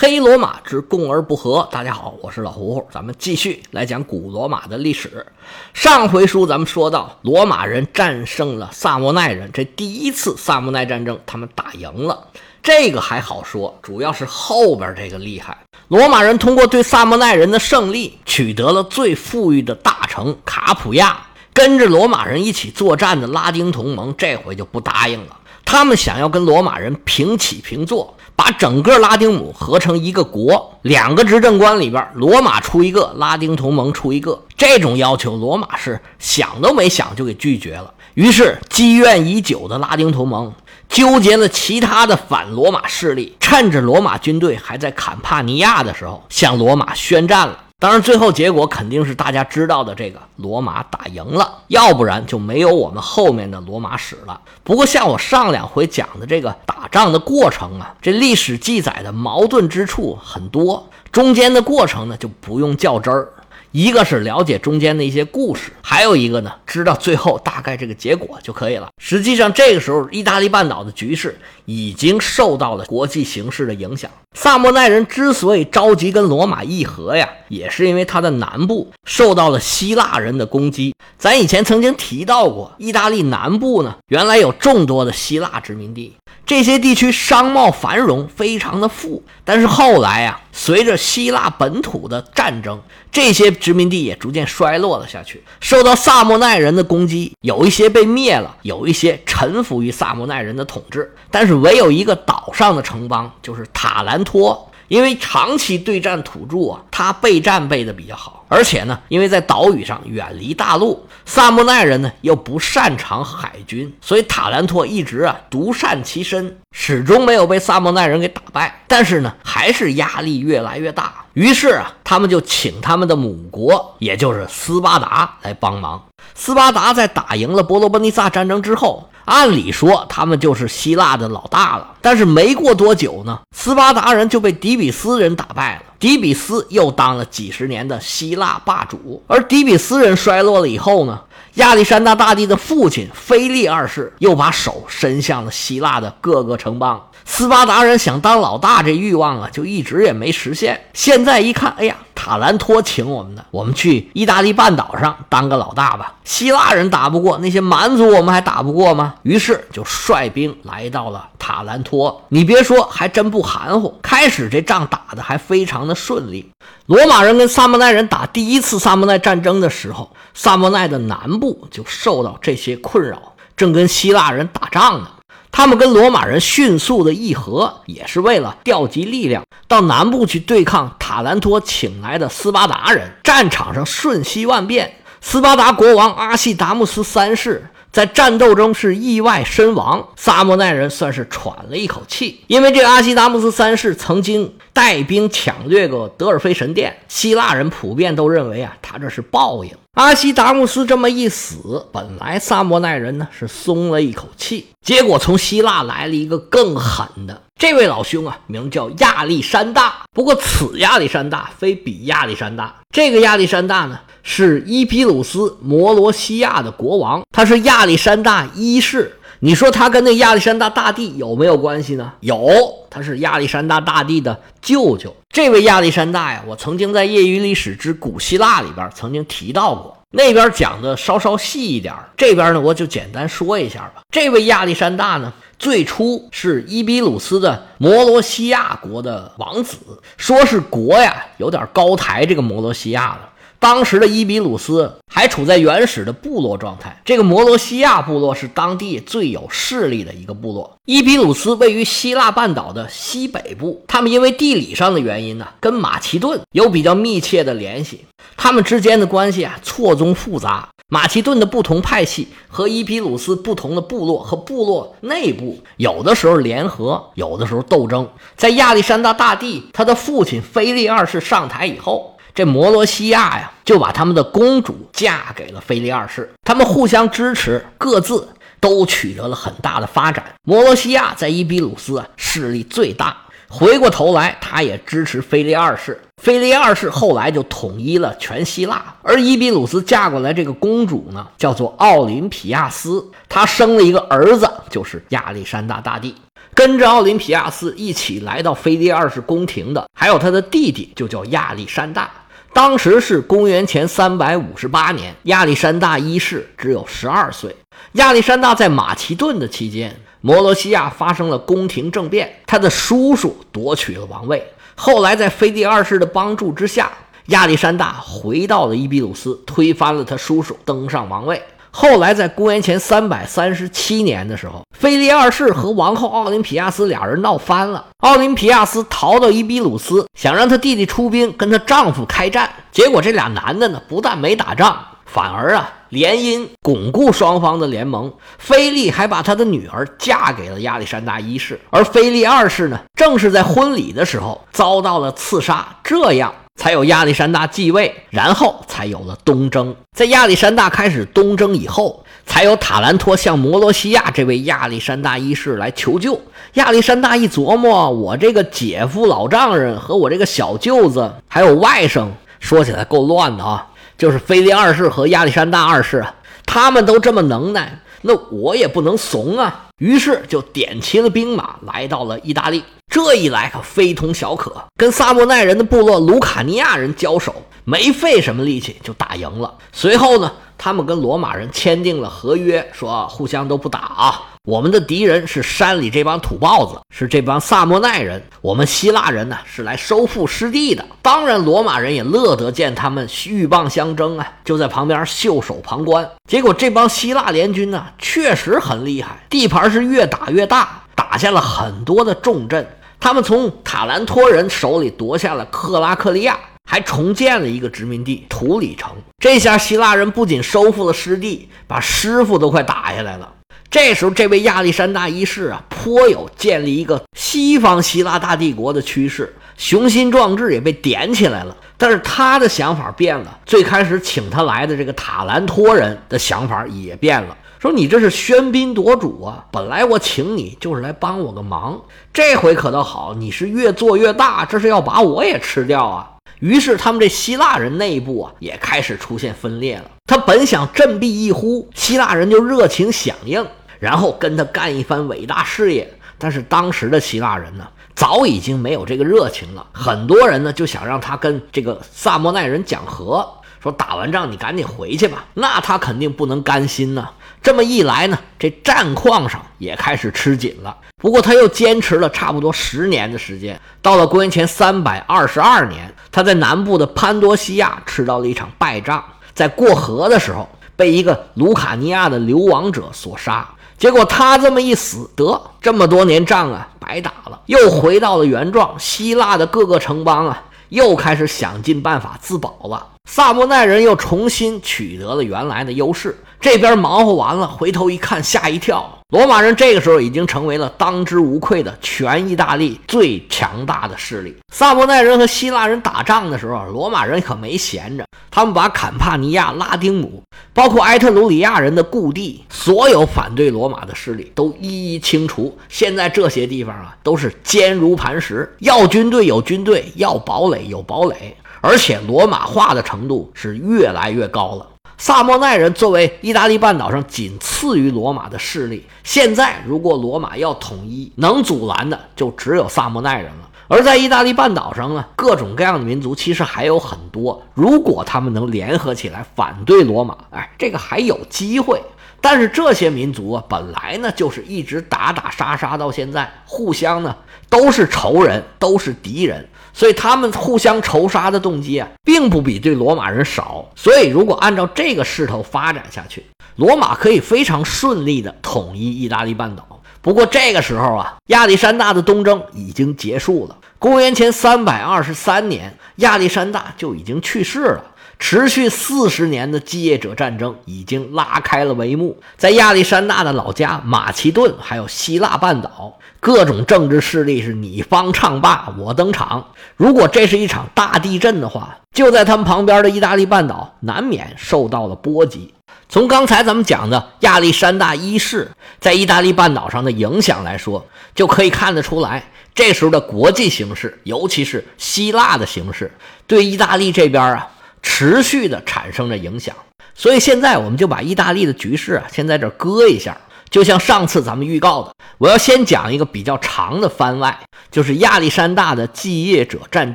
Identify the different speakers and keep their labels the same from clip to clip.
Speaker 1: 黑罗马之共而不和。大家好，我是老胡胡，咱们继续来讲古罗马的历史。上回书咱们说到，罗马人战胜了萨莫奈人，这第一次萨莫奈战争他们打赢了。这个还好说，主要是后边这个厉害。罗马人通过对萨莫奈人的胜利，取得了最富裕的大城卡普亚。跟着罗马人一起作战的拉丁同盟，这回就不答应了。他们想要跟罗马人平起平坐。把整个拉丁姆合成一个国，两个执政官里边，罗马出一个，拉丁同盟出一个。这种要求，罗马是想都没想就给拒绝了。于是，积怨已久的拉丁同盟纠结了其他的反罗马势力，趁着罗马军队还在坎帕尼亚的时候，向罗马宣战了。当然，最后结果肯定是大家知道的，这个罗马打赢了，要不然就没有我们后面的罗马史了。不过，像我上两回讲的这个打仗的过程啊，这历史记载的矛盾之处很多，中间的过程呢就不用较真儿。一个是了解中间的一些故事，还有一个呢，知道最后大概这个结果就可以了。实际上，这个时候意大利半岛的局势已经受到了国际形势的影响。萨莫奈人之所以着急跟罗马议和呀，也是因为他的南部受到了希腊人的攻击。咱以前曾经提到过，意大利南部呢，原来有众多的希腊殖民地。这些地区商贸繁荣，非常的富，但是后来呀，随着希腊本土的战争，这些殖民地也逐渐衰落了下去，受到萨莫奈人的攻击，有一些被灭了，有一些臣服于萨莫奈人的统治，但是唯有一个岛上的城邦，就是塔兰兰托。因为长期对战土著啊，他备战备的比较好，而且呢，因为在岛屿上远离大陆，萨莫奈人呢又不擅长海军，所以塔兰托一直啊独善其身，始终没有被萨莫奈人给打败。但是呢，还是压力越来越大，于是啊，他们就请他们的母国，也就是斯巴达来帮忙。斯巴达在打赢了波罗奔尼撒战争之后。按理说，他们就是希腊的老大了。但是没过多久呢，斯巴达人就被底比斯人打败了。底比斯又当了几十年的希腊霸主。而底比斯人衰落了以后呢，亚历山大大帝的父亲腓力二世又把手伸向了希腊的各个城邦。斯巴达人想当老大，这欲望啊，就一直也没实现。现在一看，哎呀，塔兰托请我们的，我们去意大利半岛上当个老大吧。希腊人打不过那些蛮族，我们还打不过吗？于是就率兵来到了塔兰托。你别说，还真不含糊。开始这仗打的还非常的顺利。罗马人跟萨莫奈人打第一次萨莫奈战争的时候，萨莫奈的南部就受到这些困扰，正跟希腊人打仗呢。他们跟罗马人迅速的议和，也是为了调集力量到南部去对抗塔兰托请来的斯巴达人。战场上瞬息万变，斯巴达国王阿西达穆斯三世在战斗中是意外身亡，萨莫奈人算是喘了一口气。因为这阿西达穆斯三世曾经带兵抢掠过德尔菲神殿，希腊人普遍都认为啊，他这是报应。阿西达穆斯这么一死，本来萨摩奈人呢是松了一口气，结果从希腊来了一个更狠的。这位老兄啊，名叫亚历山大。不过此亚历山大非彼亚历山大，这个亚历山大呢是伊皮鲁斯摩罗西亚的国王，他是亚历山大一世。你说他跟那亚历山大大帝有没有关系呢？有，他是亚历山大大帝的舅舅。这位亚历山大呀，我曾经在《业余历史之古希腊》里边曾经提到过，那边讲的稍稍细一点，这边呢我就简单说一下吧。这位亚历山大呢，最初是伊比鲁斯的摩罗西亚国的王子，说是国呀，有点高抬这个摩罗西亚了。当时的伊比鲁斯还处在原始的部落状态，这个摩罗西亚部落是当地最有势力的一个部落。伊比鲁斯位于希腊半岛的西北部，他们因为地理上的原因呢，跟马其顿有比较密切的联系，他们之间的关系啊错综复杂。马其顿的不同派系和伊比鲁斯不同的部落和部落内部，有的时候联合，有的时候斗争。在亚历山大大帝他的父亲腓力二世上台以后。这摩罗西亚呀，就把他们的公主嫁给了腓力二世，他们互相支持，各自都取得了很大的发展。摩罗西亚在伊比鲁斯啊势力最大，回过头来，他也支持腓力二世。腓力二世后来就统一了全希腊，而伊比鲁斯嫁过来这个公主呢，叫做奥林匹亚斯，她生了一个儿子，就是亚历山大大帝。跟着奥林匹亚斯一起来到腓力二世宫廷的，还有他的弟弟，就叫亚历山大。当时是公元前三百五十八年，亚历山大一世只有十二岁。亚历山大在马其顿的期间，摩罗西亚发生了宫廷政变，他的叔叔夺取了王位。后来在腓力二世的帮助之下，亚历山大回到了伊比鲁斯，推翻了他叔叔，登上王位。后来，在公元前三百三十七年的时候，腓力二世和王后奥林匹亚斯俩人闹翻了。奥林匹亚斯逃到伊比鲁斯，想让她弟弟出兵跟她丈夫开战。结果这俩男的呢，不但没打仗，反而啊联姻，巩固双方的联盟。菲利还把他的女儿嫁给了亚历山大一世，而菲利二世呢，正是在婚礼的时候遭到了刺杀。这样。才有亚历山大继位，然后才有了东征。在亚历山大开始东征以后，才有塔兰托向摩罗西亚这位亚历山大一世来求救。亚历山大一琢磨，我这个姐夫老丈人和我这个小舅子还有外甥，说起来够乱的啊，就是腓力二世和亚历山大二世，他们都这么能耐，那我也不能怂啊。于是就点齐了兵马，来到了意大利。这一来可非同小可，跟萨莫奈人的部落卢卡尼亚人交手，没费什么力气就打赢了。随后呢，他们跟罗马人签订了合约，说互相都不打啊。我们的敌人是山里这帮土包子，是这帮萨莫奈人。我们希腊人呢是来收复失地的。当然，罗马人也乐得见他们鹬蚌相争啊，就在旁边袖手旁观。结果这帮希腊联军呢确实很厉害，地盘是越打越大，打下了很多的重镇。他们从塔兰托人手里夺下了克拉克利亚，还重建了一个殖民地图里城。这下希腊人不仅收复了失地，把师傅都快打下来了。这时候，这位亚历山大一世啊，颇有建立一个西方希腊大帝国的趋势，雄心壮志也被点起来了。但是他的想法变了，最开始请他来的这个塔兰托人的想法也变了。说你这是喧宾夺主啊！本来我请你就是来帮我个忙，这回可倒好，你是越做越大，这是要把我也吃掉啊！于是他们这希腊人内部啊也开始出现分裂了。他本想振臂一呼，希腊人就热情响应，然后跟他干一番伟大事业。但是当时的希腊人呢，早已经没有这个热情了。很多人呢就想让他跟这个萨莫奈人讲和，说打完仗你赶紧回去吧。那他肯定不能甘心呢。这么一来呢，这战况上也开始吃紧了。不过他又坚持了差不多十年的时间，到了公元前三百二十二年，他在南部的潘多西亚吃到了一场败仗，在过河的时候被一个卢卡尼亚的流亡者所杀。结果他这么一死，得这么多年仗啊白打了，又回到了原状。希腊的各个城邦啊，又开始想尽办法自保了。萨莫奈人又重新取得了原来的优势。这边忙活完了，回头一看，吓一跳。罗马人这个时候已经成为了当之无愧的全意大利最强大的势力。萨莫奈人和希腊人打仗的时候，罗马人可没闲着，他们把坎帕尼亚、拉丁姆，包括埃特鲁里亚人的故地，所有反对罗马的势力都一一清除。现在这些地方啊，都是坚如磐石，要军队有军队，要堡垒有堡垒，而且罗马化的程度是越来越高了。萨莫奈人作为意大利半岛上仅次于罗马的势力，现在如果罗马要统一，能阻拦的就只有萨莫奈人了。而在意大利半岛上呢，各种各样的民族其实还有很多，如果他们能联合起来反对罗马，哎，这个还有机会。但是这些民族啊，本来呢就是一直打打杀杀到现在，互相呢都是仇人，都是敌人。所以他们互相仇杀的动机啊，并不比对罗马人少。所以如果按照这个势头发展下去，罗马可以非常顺利的统一意大利半岛。不过这个时候啊，亚历山大的东征已经结束了。公元前三百二十三年，亚历山大就已经去世了。持续四十年的继业者战争已经拉开了帷幕，在亚历山大的老家马其顿，还有希腊半岛，各种政治势力是你方唱罢我登场。如果这是一场大地震的话，就在他们旁边的意大利半岛难免受到了波及。从刚才咱们讲的亚历山大一世在意大利半岛上的影响来说，就可以看得出来，这时候的国际形势，尤其是希腊的形势，对意大利这边啊。持续的产生着影响，所以现在我们就把意大利的局势啊，先在这搁一下。就像上次咱们预告的，我要先讲一个比较长的番外，就是亚历山大的继业者战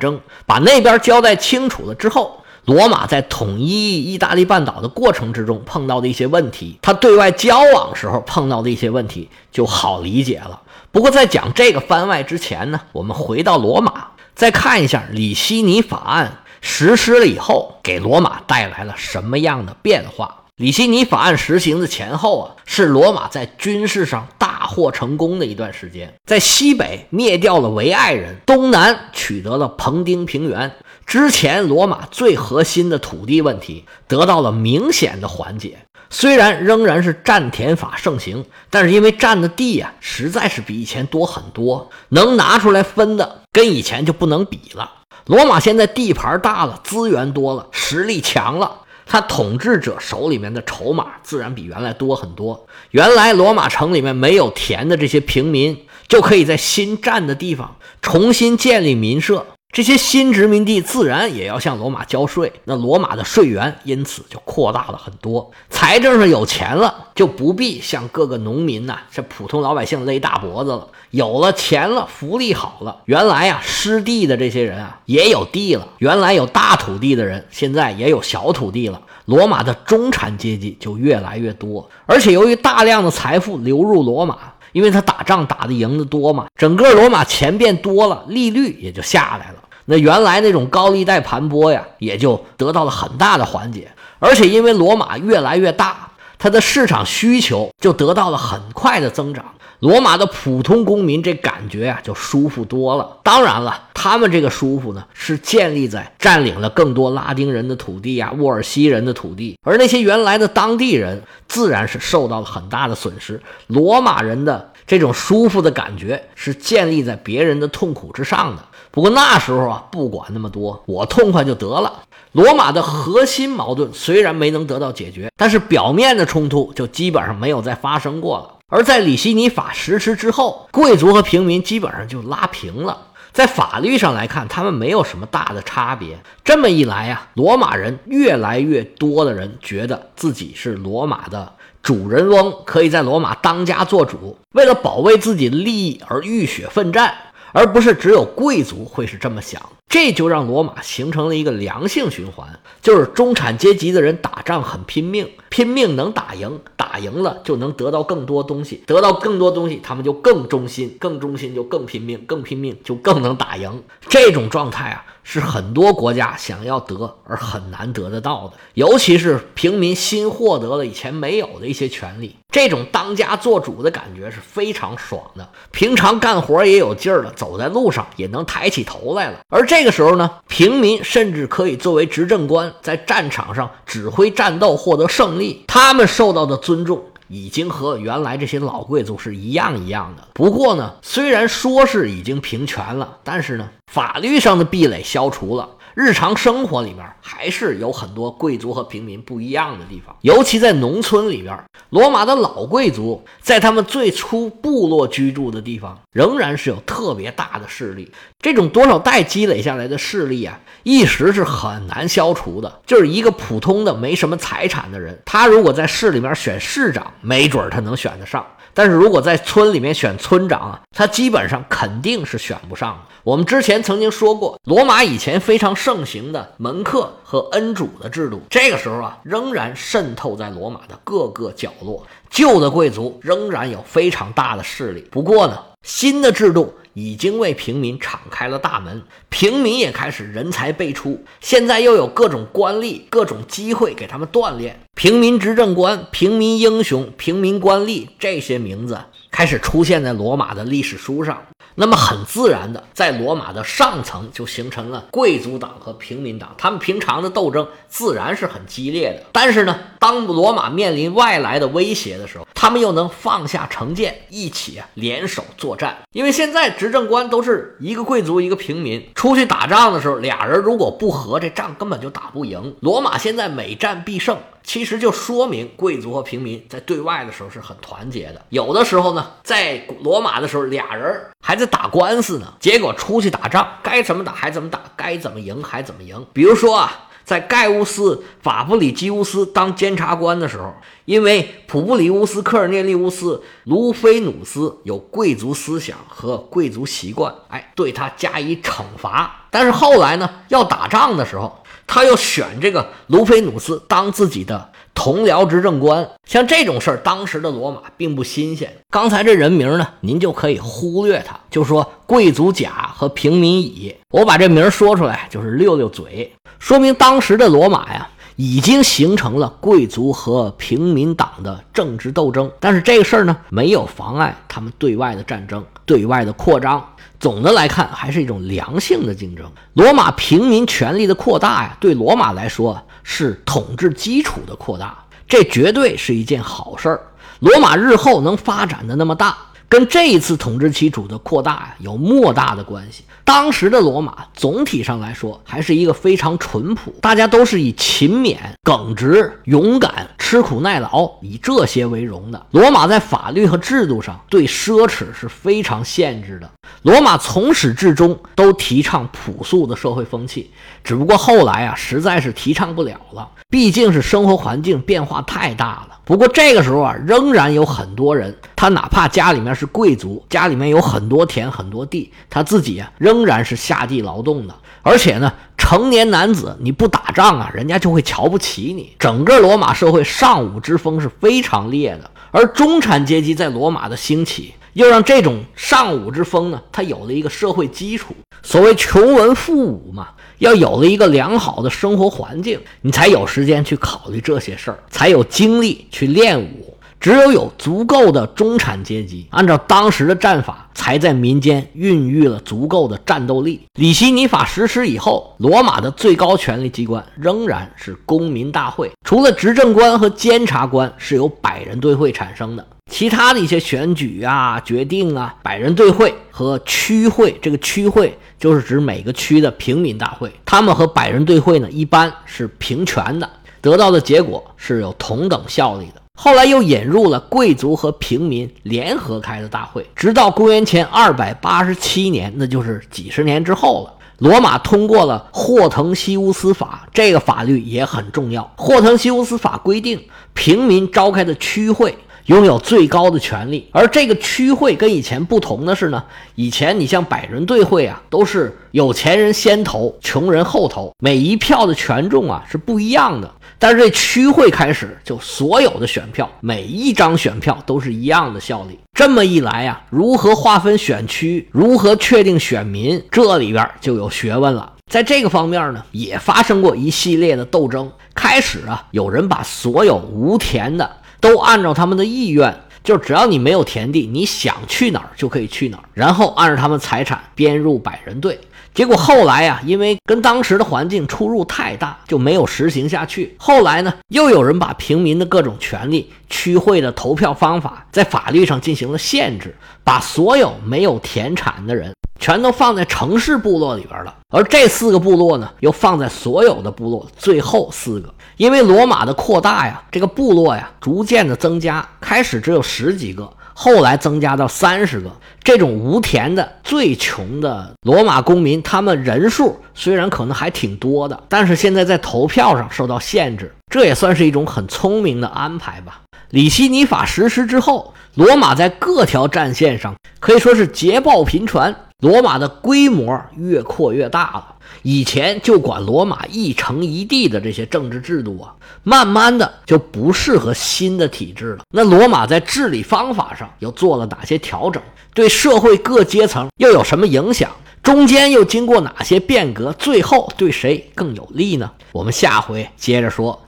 Speaker 1: 争，把那边交代清楚了之后。罗马在统一意大利半岛的过程之中碰到的一些问题，他对外交往时候碰到的一些问题就好理解了。不过在讲这个番外之前呢，我们回到罗马，再看一下里希尼法案实施了以后，给罗马带来了什么样的变化。里希尼法案实行的前后啊，是罗马在军事上大获成功的一段时间，在西北灭掉了维埃人，东南取得了彭丁平原。之前罗马最核心的土地问题得到了明显的缓解，虽然仍然是占田法盛行，但是因为占的地呀实在是比以前多很多，能拿出来分的跟以前就不能比了。罗马现在地盘大了，资源多了，实力强了，他统治者手里面的筹码自然比原来多很多。原来罗马城里面没有田的这些平民，就可以在新占的地方重新建立民社。这些新殖民地自然也要向罗马交税，那罗马的税源因此就扩大了很多。财政上有钱了，就不必向各个农民呐、这普通老百姓勒大脖子了。有了钱了，福利好了，原来啊失地的这些人啊也有地了。原来有大土地的人，现在也有小土地了。罗马的中产阶级就越来越多，而且由于大量的财富流入罗马。因为他打仗打的赢的多嘛，整个罗马钱变多了，利率也就下来了。那原来那种高利贷盘剥呀，也就得到了很大的缓解。而且因为罗马越来越大，它的市场需求就得到了很快的增长。罗马的普通公民这感觉呀，就舒服多了。当然了，他们这个舒服呢，是建立在占领了更多拉丁人的土地呀、沃尔西人的土地，而那些原来的当地人自然是受到了很大的损失。罗马人的这种舒服的感觉是建立在别人的痛苦之上的。不过那时候啊，不管那么多，我痛快就得了。罗马的核心矛盾虽然没能得到解决，但是表面的冲突就基本上没有再发生过了。而在里希尼法实施之后，贵族和平民基本上就拉平了。在法律上来看，他们没有什么大的差别。这么一来呀，罗马人越来越多的人觉得自己是罗马的主人翁，可以在罗马当家做主，为了保卫自己的利益而浴血奋战，而不是只有贵族会是这么想。这就让罗马形成了一个良性循环，就是中产阶级的人打仗很拼命，拼命能打赢，打赢了就能得到更多东西，得到更多东西，他们就更忠心，更忠心就更拼命，更拼命就更能打赢。这种状态啊。是很多国家想要得而很难得得到的，尤其是平民新获得了以前没有的一些权利，这种当家做主的感觉是非常爽的。平常干活也有劲儿了，走在路上也能抬起头来了。而这个时候呢，平民甚至可以作为执政官，在战场上指挥战斗，获得胜利。他们受到的尊重。已经和原来这些老贵族是一样一样的。不过呢，虽然说是已经平权了，但是呢，法律上的壁垒消除了。日常生活里面还是有很多贵族和平民不一样的地方，尤其在农村里边，罗马的老贵族在他们最初部落居住的地方，仍然是有特别大的势力。这种多少代积累下来的势力啊，一时是很难消除的。就是一个普通的没什么财产的人，他如果在市里面选市长，没准他能选得上。但是如果在村里面选村长啊，他基本上肯定是选不上的。我们之前曾经说过，罗马以前非常盛行的门客和恩主的制度，这个时候啊，仍然渗透在罗马的各个角落。旧的贵族仍然有非常大的势力，不过呢，新的制度。已经为平民敞开了大门，平民也开始人才辈出。现在又有各种官吏、各种机会给他们锻炼。平民执政官、平民英雄、平民官吏这些名字开始出现在罗马的历史书上。那么很自然的，在罗马的上层就形成了贵族党和平民党，他们平常的斗争自然是很激烈的。但是呢，当罗马面临外来的威胁的时候，他们又能放下成见，一起联手作战。因为现在执政官都是一个贵族一个平民，出去打仗的时候，俩人如果不和，这仗根本就打不赢。罗马现在每战必胜。其实就说明贵族和平民在对外的时候是很团结的。有的时候呢，在罗马的时候，俩人还在打官司呢，结果出去打仗，该怎么打还怎么打，该怎么赢还怎么赢。比如说啊，在盖乌斯·法布里基乌斯当监察官的时候，因为普布里乌斯·科尔涅利乌斯·卢菲努斯有贵族思想和贵族习惯，哎，对他加以惩罚。但是后来呢，要打仗的时候，他又选这个卢菲努斯当自己的。同僚执政官，像这种事儿，当时的罗马并不新鲜。刚才这人名呢，您就可以忽略他，就说贵族甲和平民乙。我把这名说出来，就是溜溜嘴，说明当时的罗马呀，已经形成了贵族和平民党的政治斗争。但是这个事儿呢，没有妨碍他们对外的战争、对外的扩张。总的来看，还是一种良性的竞争。罗马平民权利的扩大呀，对罗马来说是统治基础的扩大，这绝对是一件好事儿。罗马日后能发展的那么大。跟这一次统治基础的扩大呀有莫大的关系。当时的罗马总体上来说还是一个非常淳朴，大家都是以勤勉、耿直、勇敢、吃苦耐劳以这些为荣的。罗马在法律和制度上对奢侈是非常限制的。罗马从始至终都提倡朴素的社会风气，只不过后来啊实在是提倡不了了，毕竟是生活环境变化太大了。不过这个时候啊，仍然有很多人，他哪怕家里面是贵族，家里面有很多田很多地，他自己啊仍然是下地劳动的。而且呢，成年男子你不打仗啊，人家就会瞧不起你。整个罗马社会尚武之风是非常烈的，而中产阶级在罗马的兴起，又让这种尚武之风呢，它有了一个社会基础。所谓穷文富武嘛。要有了一个良好的生活环境，你才有时间去考虑这些事儿，才有精力去练武。只有有足够的中产阶级，按照当时的战法，才在民间孕育了足够的战斗力。里希尼法实施以后，罗马的最高权力机关仍然是公民大会，除了执政官和监察官是由百人队会产生的。其他的一些选举啊、决定啊，百人队会和区会，这个区会就是指每个区的平民大会，他们和百人队会呢一般是平权的，得到的结果是有同等效力的。后来又引入了贵族和平民联合开的大会，直到公元前二百八十七年，那就是几十年之后了。罗马通过了霍腾西乌斯法，这个法律也很重要。霍腾西乌斯法规定，平民召开的区会。拥有最高的权力，而这个区会跟以前不同的是呢，以前你像百人队会啊，都是有钱人先投，穷人后投，每一票的权重啊是不一样的。但是这区会开始就所有的选票，每一张选票都是一样的效力。这么一来呀，如何划分选区，如何确定选民，这里边就有学问了。在这个方面呢，也发生过一系列的斗争。开始啊，有人把所有无田的。都按照他们的意愿，就只要你没有田地，你想去哪儿就可以去哪儿，然后按照他们财产编入百人队。结果后来呀，因为跟当时的环境出入太大，就没有实行下去。后来呢，又有人把平民的各种权利、区会的投票方法，在法律上进行了限制，把所有没有田产的人。全都放在城市部落里边了，而这四个部落呢，又放在所有的部落最后四个。因为罗马的扩大呀，这个部落呀逐渐的增加，开始只有十几个，后来增加到三十个。这种无田的最穷的罗马公民，他们人数虽然可能还挺多的，但是现在在投票上受到限制，这也算是一种很聪明的安排吧。里希尼法实施之后，罗马在各条战线上可以说是捷报频传。罗马的规模越扩越大了，以前就管罗马一城一地的这些政治制度啊，慢慢的就不适合新的体制了。那罗马在治理方法上又做了哪些调整？对社会各阶层又有什么影响？中间又经过哪些变革？最后对谁更有利呢？我们下回接着说。